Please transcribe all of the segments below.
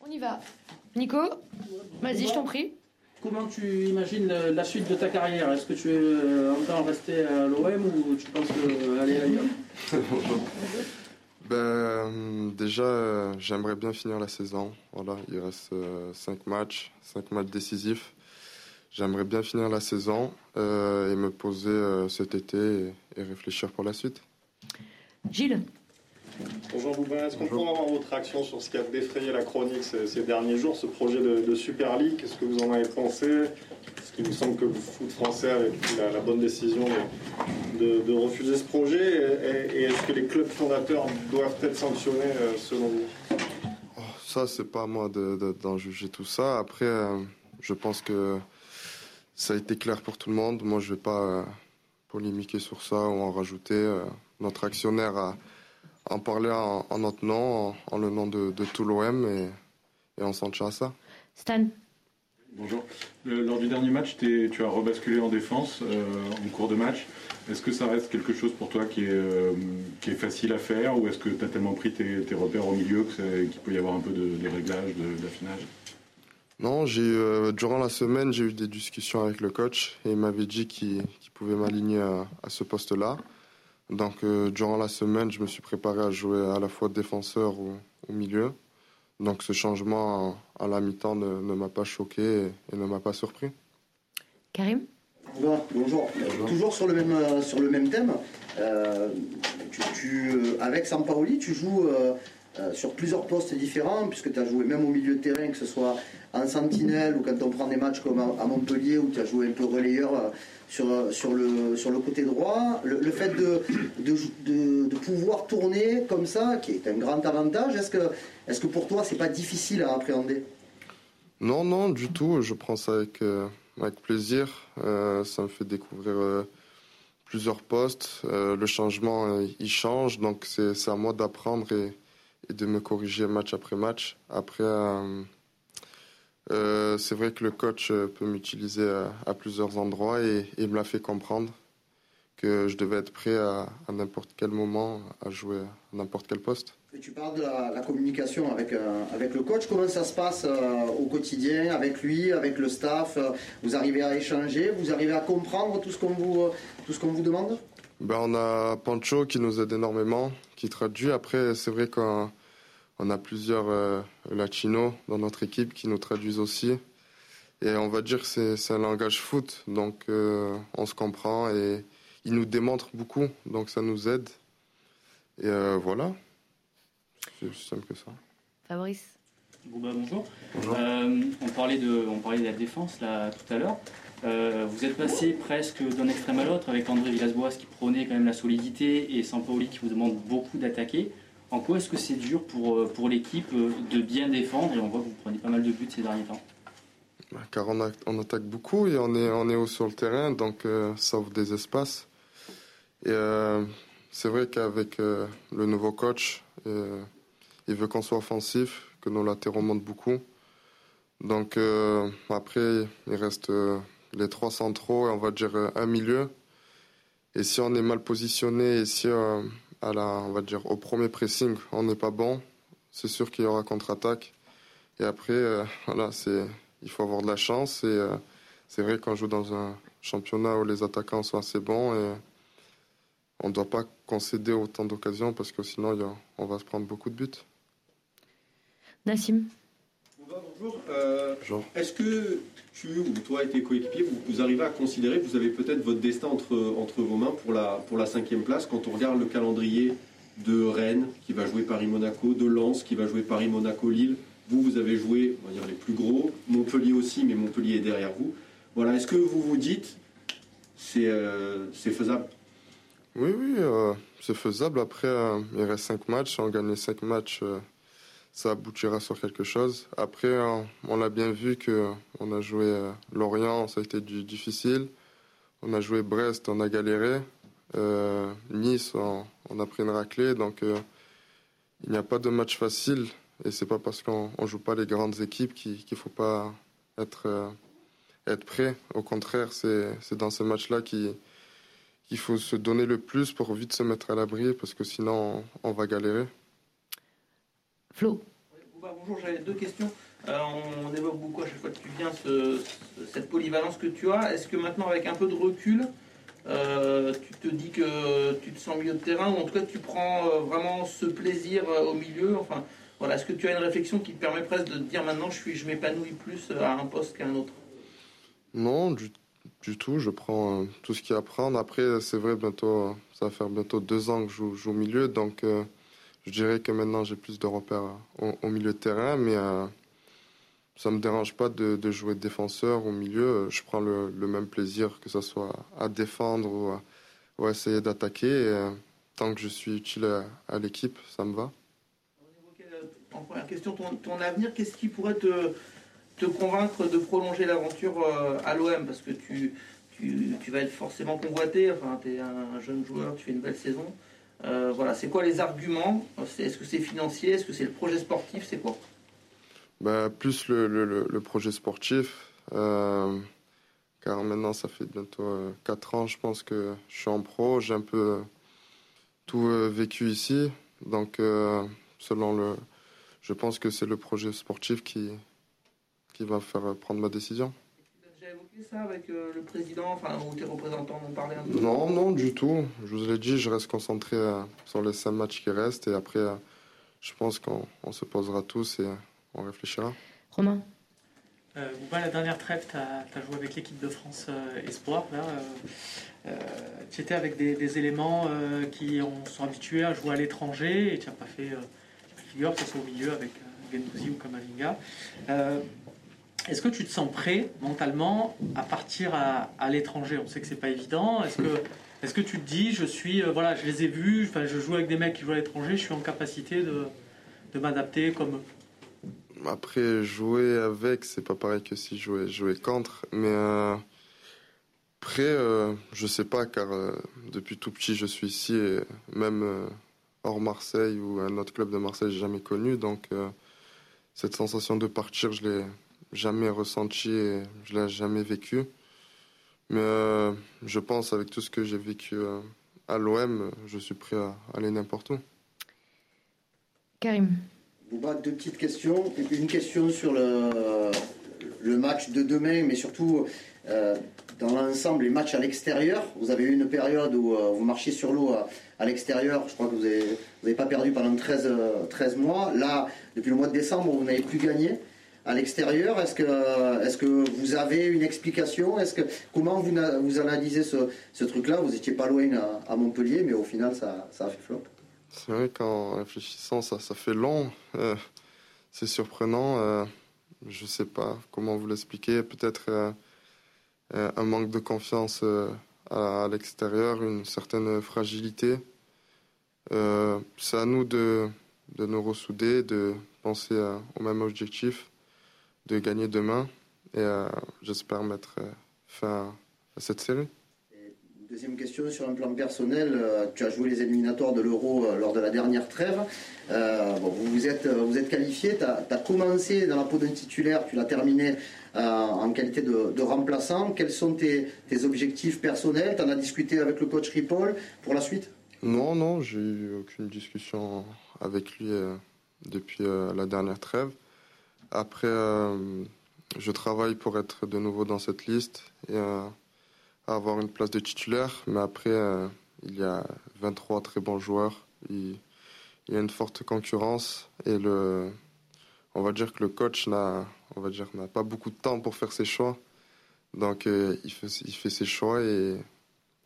On y va. Nico, vas-y, je t'en prie. Comment tu imagines la suite de ta carrière? Est-ce que tu es encore rester à l'OM ou tu penses aller ailleurs? Ben, Déjà, j'aimerais bien finir la saison. Voilà, il reste 5 matchs, 5 matchs décisifs. J'aimerais bien finir la saison euh, et me poser euh, cet été et, réfléchir pour la suite. Gilles? Bonjour Boubin, est-ce qu'on peut avoir votre réaction sur ce qui a défrayé la chronique ces, derniers jours, ce projet de, Super League? Qu'est-ce que vous en avez pensé? Est-ce qu'il vous semble que le foot français avait pris la, bonne décision de, refuser ce projet? Et, est-ce que les clubs fondateurs doivent être sanctionnés euh, selon vous? Oh, Ça, c'est pas à moi d'en juger tout ça. Après, je pense que ça a été clair pour tout le monde. Moi, je ne vais pas euh, polémiquer sur ça ou en rajouter. Euh, notre actionnaire a en parlé en, notre nom, en, le nom de, tout l'OM, et, et, on s'en tient à ça. Stan Bonjour. lors du dernier match, tu as rebasculé en défense euh, en cours de match. Est-ce que ça reste quelque chose pour toi qui est, qui est facile à faire ou est-ce que tu as tellement pris tes, repères au milieu qu'il peut y avoir un peu de, de réglage, d'affinage? Non, j'ai euh, durant la semaine, j'ai eu des discussions avec le coach et il m'avait dit qu'il pouvait m'aligner à, ce poste-là. Donc euh, durant la semaine, je me suis préparé à jouer à la fois défenseur ou au milieu. Donc ce changement à, la mi-temps ne, m'a pas choqué et, ne m'a pas surpris. Karim? Bonjour. Toujours sur le même, euh, sur le même thème. tu, avec Sampaoli, tu joues sur plusieurs postes différents, puisque tu as joué même au milieu de terrain, que ce soit en sentinelle ou quand on prend des matchs comme à Montpellier où tu as joué un peu relayeur euh, sur, euh, sur, le, sur le côté droit, le, fait de, de, pouvoir tourner comme ça, qui est un grand avantage, est-ce que, est que pour toi c'est pas difficile à appréhender? Non, non, du tout. Je prends ça avec, euh, avec plaisir. ça me fait découvrir plusieurs postes. le changement, il change, donc c'est à moi d'apprendre et, et, de me corriger match après match. Après euh, c'est vrai que le coach euh, peut m'utiliser à, plusieurs endroits et, il me l'a fait comprendre que je devais être prêt à, n'importe quel moment à jouer à n'importe quel poste. tu parles de la, communication avec, euh, avec le coach. Comment ça se passe au quotidien avec lui, avec le staff? Vous arrivez à échanger Vous arrivez à comprendre tout ce qu'on vous, tout ce qu'on vous demande? Ben, On a Pancho qui nous aide énormément, qui traduit. Après, c'est vrai qu'on on a plusieurs euh, latinos dans notre équipe qui nous traduisent aussi. Et on va dire que c'est un langage foot, donc euh, on se comprend et il nous démontre beaucoup, donc ça nous aide. Et euh, voilà, c'est aussi simple que ça. Fabrice bonjour. on, parlait de, on parlait de la défense là tout à l'heure. vous êtes passé presque d'un extrême à l'autre avec André Villas-Boas qui prônait quand même la solidité et Sampaoli qui vous demande beaucoup d'attaquer. En quoi est-ce que c'est dur pour, euh, pour l'équipe euh, de bien défendre Et on voit que vous prenez pas mal de buts ces derniers temps? Bah, car on, attaque beaucoup et on est, on est haut sur le terrain, donc euh, ça ouvre des espaces. Et c'est vrai qu'avec le nouveau coach, il veut qu'on soit offensif, que nos latéraux montent beaucoup. Donc après, il reste les trois centraux et on va dire un milieu. Et si on est mal positionné et si à on va dire, au premier pressing, on n'est pas bon, c'est sûr qu'il y aura contre-attaque. Et après, euh, voilà, c'est, il faut avoir de la chance. Et euh, c'est vrai qu'on joue dans un championnat où les attaquants sont assez bons et on ne doit pas concéder autant d'occasions parce que sinon, on va se prendre beaucoup de buts. Nassim? Bonjour. Euh, bonjour. Est-ce que tu ou toi et tes coéquipiers, vous, arrivez à considérer que vous avez peut-être votre destin entre, entre vos mains pour la, pour la cinquième place quand on regarde le calendrier de Rennes qui va jouer Paris-Monaco, de Lens qui va jouer Paris-Monaco-Lille. Vous, vous avez joué, on va dire, les plus gros. Montpellier aussi, mais Montpellier est derrière vous. Voilà, est-ce que vous vous dites c'est euh, c'est faisable? Oui, oui, euh, c'est faisable. Après, il reste cinq matchs. On gagne les cinq matchs ça aboutira sur quelque chose. Après, on, l'a bien vu que on a joué euh, Lorient, ça a été difficile. On a joué Brest, on a galéré. Euh, nice, on, a pris une raclée. Donc, euh, il n'y a pas de match facile. Et c'est pas parce qu'on ne joue pas les grandes équipes qu'il ne faut pas être, être prêt. Au contraire, c'est dans ces matchs-là qu'il faut se donner le plus pour vite se mettre à l'abri parce que sinon, on va galérer. Flo bonjour, j'avais deux questions. Euh, on, évoque beaucoup à chaque fois que tu viens cette polyvalence que tu as. Est-ce que maintenant, avec un peu de recul, euh, tu te dis que tu te sens milieu de terrain ou en tout cas tu prends euh, vraiment ce plaisir au milieu? Enfin, voilà, est-ce que tu as une réflexion qui te permet presque de te dire maintenant je, suis, je m'épanouis plus à un poste qu'à un autre? Non, du, tout. Je prends tout ce qu'il y a à prendre. Après, c'est vrai, bientôt, ça va faire bientôt deux ans que je joue, au milieu, donc je dirais que maintenant j'ai plus de repères au, milieu de terrain, mais ça me dérange pas de, jouer défenseur au milieu. Je prends le, même plaisir que ce soit à défendre ou à, essayer d'attaquer. Euh, tant que je suis utile à, l'équipe, ça me va. Euh, en première question, ton, avenir, qu'est-ce qui pourrait te, convaincre de prolonger l'aventure euh, à l'OM Parce que tu, vas être forcément convoité, enfin, tu es un jeune joueur, tu fais une belle saison. Voilà, c'est quoi les arguments? Est-ce que c'est financier? Est-ce que c'est le projet sportif? C'est quoi? Bah, Plus le, projet sportif. Euh, car maintenant, ça fait bientôt 4 euh, ans, je pense que je suis en pro. J'ai un peu tout euh, vécu ici. Donc, selon le. Je pense que c'est le projet sportif qui, qui va faire prendre ma décision. Tu as déjà évoqué ça avec le président, enfin, ou tes représentants m'ont parlé un peu? Non, non, du tout. Je vous l'ai dit, je reste concentré sur les 5 matchs qui restent. Et après, je pense qu'on se posera tous et on réfléchira. Romain euh, la dernière trêve, tu as, joué avec l'équipe de France euh, Espoir. Là, euh, tu étais avec des, éléments qui sont habitués à jouer à l'étranger et tu n'as pas fait figure, que ce soit au milieu avec Gendouzi ou Kamavinga. Est-ce que tu te sens prêt mentalement à partir à, l'étranger? On sait que c'est pas évident. Est-ce que, tu te dis, je suis, voilà, je les ai vus, je joue avec des mecs qui jouent à l'étranger, je suis en capacité de, m'adapter comme après, jouer avec, c'est pas pareil que si jouer, jouer contre. Mais euh, après, euh, je sais pas, car euh, depuis tout petit, je suis ici même hors Marseille ou un autre club de Marseille, j'ai jamais connu. Donc, cette sensation de partir, je l'ai jamais ressentie et je l'ai jamais vécu. Mais je pense, avec tout ce que j'ai vécu à l'OM, je suis prêt à aller n'importe où. Karim deux petites questions. Une question sur le, le match de demain, mais surtout euh, dans l'ensemble, les matchs à l'extérieur. Vous avez eu une période où euh, vous marchiez sur l'eau à, l'extérieur. Je crois que vous n'avez pas perdu pendant 13, 13 mois. Là, depuis le mois de décembre, vous n'avez plus gagné à l'extérieur. Est-ce que, est que vous avez une explication Est-ce que Comment vous, analysez ce, ce truc-là? Vous n'étiez pas loin à, Montpellier, mais au final, ça, ça a fait flop. C'est vrai qu'en réfléchissant, ça, ça fait long. Euh, c'est surprenant. Euh, je ne sais pas comment vous l'expliquer. Peut-être euh, un manque de confiance à, l'extérieur, une certaine fragilité. c'est à nous de, de, nous ressouder, de penser au même objectif, de gagner demain. Et j'espère mettre fin à cette série. Deuxième question sur un plan personnel. Euh, tu as joué les éliminatoires de l'Euro euh, lors de la dernière trêve. Euh, vous, vous, êtes, vous êtes qualifié. Tu as, commencé dans la peau d'un titulaire. Tu l'as terminé en qualité de, remplaçant. Quels sont tes, objectifs personnels? Tu en as discuté avec le coach Ripoll pour la suite? Non, non. J'ai eu aucune discussion avec lui depuis la dernière trêve. Après, je travaille pour être de nouveau dans cette liste. Et, avoir une place de titulaire. Mais après, euh, il y a 23 très bons joueurs. Il, y a une forte concurrence et le, on va dire que le coach n'a, pas beaucoup de temps pour faire ses choix. Donc euh, il, fait, ses choix et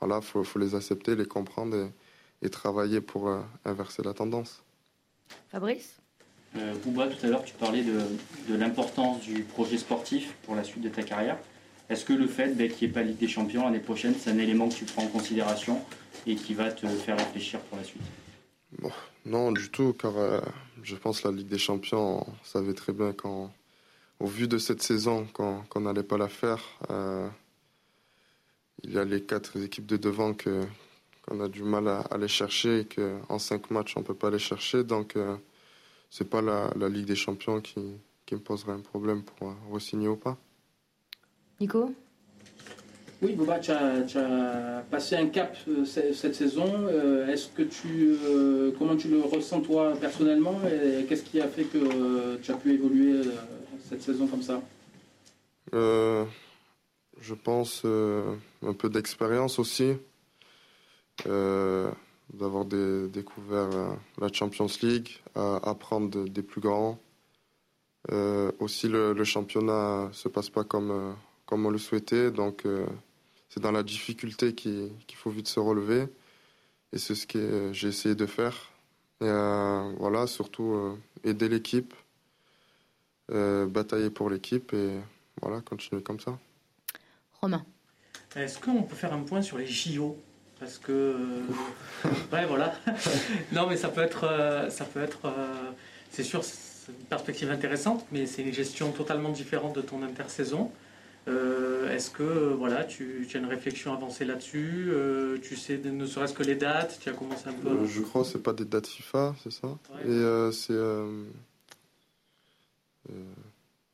voilà, faut, faut les accepter, les comprendre et, travailler pour euh, inverser la tendance. Fabrice? Euh, Bouba, tout à l'heure, tu parlais de, de l'importance du projet sportif pour la suite de ta carrière. Est-ce que le fait qu'il n'y ait pas Ligue des Champions l'année prochaine, c'est un élément que tu prends en considération et qui va te faire réfléchir pour la suite? Non, du tout, car euh, je pense que la Ligue des Champions, on savait très bien qu'au vu de cette saison, qu'on n'allait pas la faire, euh, il y a les quatre équipes de devant que qu'on a du mal à aller chercher et qu'en cinq matchs, on ne peut pas aller chercher. Donc, euh, ce n'est pas la, Ligue des Champions qui, qui me poserait un problème pour re-signer ou pas. Nico? Oui, Boba, tu as, passé un cap euh, cette saison. Euh, est-ce que tu, euh, comment tu le ressens toi personnellement? Et qu'est-ce qui a fait que tu as pu évoluer cette saison comme ça? Je pense un peu d'expérience aussi, d'avoir découvert la Champions League, à apprendre des plus grands. aussi, le, le, championnat se passe pas comme comme on le souhaitait, donc c'est dans la difficulté qu'il faut vite se relever. Et c'est ce que j'ai essayé de faire. Et euh, voilà, surtout euh, aider l'équipe, euh, batailler pour l'équipe et voilà, continuer comme ça. Romain. Est-ce qu'on peut faire un point sur les JO Parce que. ouais, voilà. non, mais ça peut être. ça peut être c'est sûr, c'est une perspective intéressante, mais c'est une gestion totalement différente de ton intersaison. Euh, est-ce que voilà, tu, as une réflexion avancée là-dessus euh, Tu sais ne serait-ce que les dates Tu as commencé un peu euh, Je crois que c'est pas des dates FIFA, c'est ça? Et c'est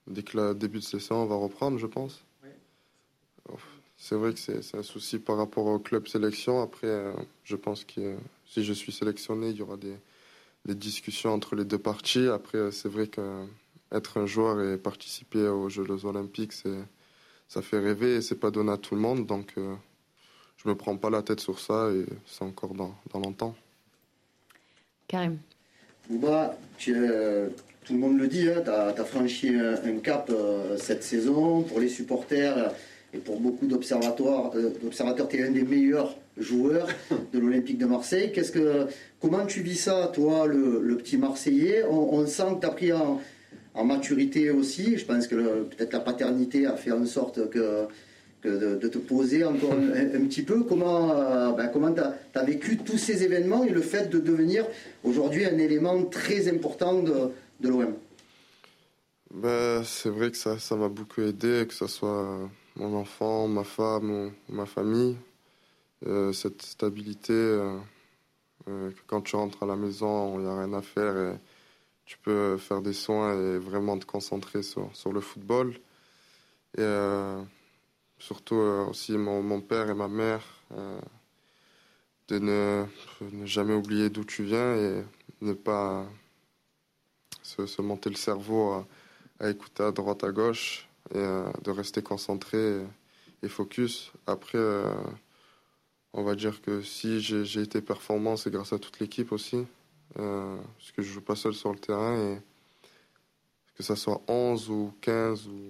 dès que le début de session on va reprendre, je pense. C'est vrai que c'est un souci par rapport au club sélection. Après, je pense que si je suis sélectionné, il y aura des, des discussions entre les deux parties. Après, c'est vrai qu'être un joueur et participer aux Jeux Olympiques, ça fait rêver et c'est pas donné à tout le monde. Donc, je euh, je me prends pas la tête sur ça et c'est encore dans, dans longtemps. Karim. Bouba, euh, tout le monde le dit, hein, tu as, franchi un, cap euh, cette saison pour les supporters et pour beaucoup d'observateurs. tu es un des meilleurs joueurs de l'Olympique de Marseille. Qu'est-ce que, comment tu vis ça, toi, le, petit Marseillais? On, on, sent que tu as pris en maturité aussi. Je pense que peut-être la paternité a fait en sorte que, de, te poser encore un, petit peu. Comment euh, ben, comment tu as, vécu tous ces événements et le fait de devenir aujourd'hui un élément très important de, de l'OM ben, C'est vrai que ça m'a beaucoup aidé, que ce soit mon enfant, ma femme ma famille. Euh, cette stabilité, euh, quand tu rentres à la maison, il n'y a rien à faire. Et, tu peux faire des soins et vraiment te concentrer sur, sur le football. Et euh, surtout euh, aussi mon, mon, père et ma mère, euh, de ne, jamais oublier d'où tu viens et ne pas se, monter le cerveau à, écouter à droite, à gauche et de rester concentré et, focus. Après, on va dire que si j'ai été performant, c'est grâce à toute l'équipe aussi. Euh, parce que je joue pas seul sur le terrain et que ça soit 11 ou 15 ou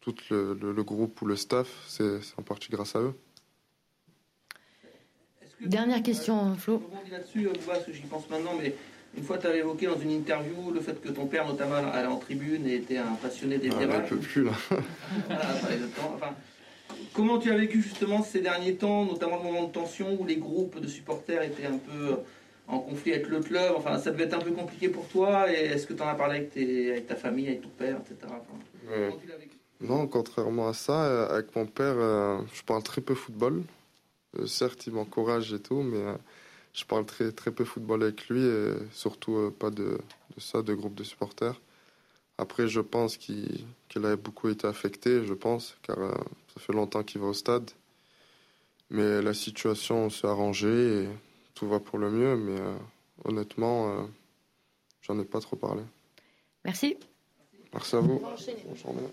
tout le, le, groupe ou le staff, c'est en partie grâce à eux. Dernière question, Flo. Je rebondis là-dessus, euh, parce que j'y pense maintenant, mais une fois, tu avais évoqué dans une interview le fait que ton père, notamment, allait en tribune et était un passionné des. Ah, ne peut plus, là. enfin, comment tu as vécu justement ces derniers temps, notamment le moment de tension où les groupes de supporters étaient un peu en conflit avec le club? Enfin, ça devait être un peu compliqué pour toi. Et est-ce que tu en as parlé avec, tes, avec, ta famille, avec ton père, etc. non, contrairement à ça, euh, avec mon père, euh, je parle très peu football. Euh, certes, il m'encourage et tout, mais je parle très, très peu football avec lui et surtout pas de, de, ça, de groupe de supporters. Après, je pense qu'il a beaucoup été affecté, je pense, car ça fait longtemps qu'il va au stade. Mais la situation s'est arrangée et tout va pour le mieux, mais euh, honnêtement, euh, j'en ai pas trop parlé. Merci. Merci à vous. Bonne journée.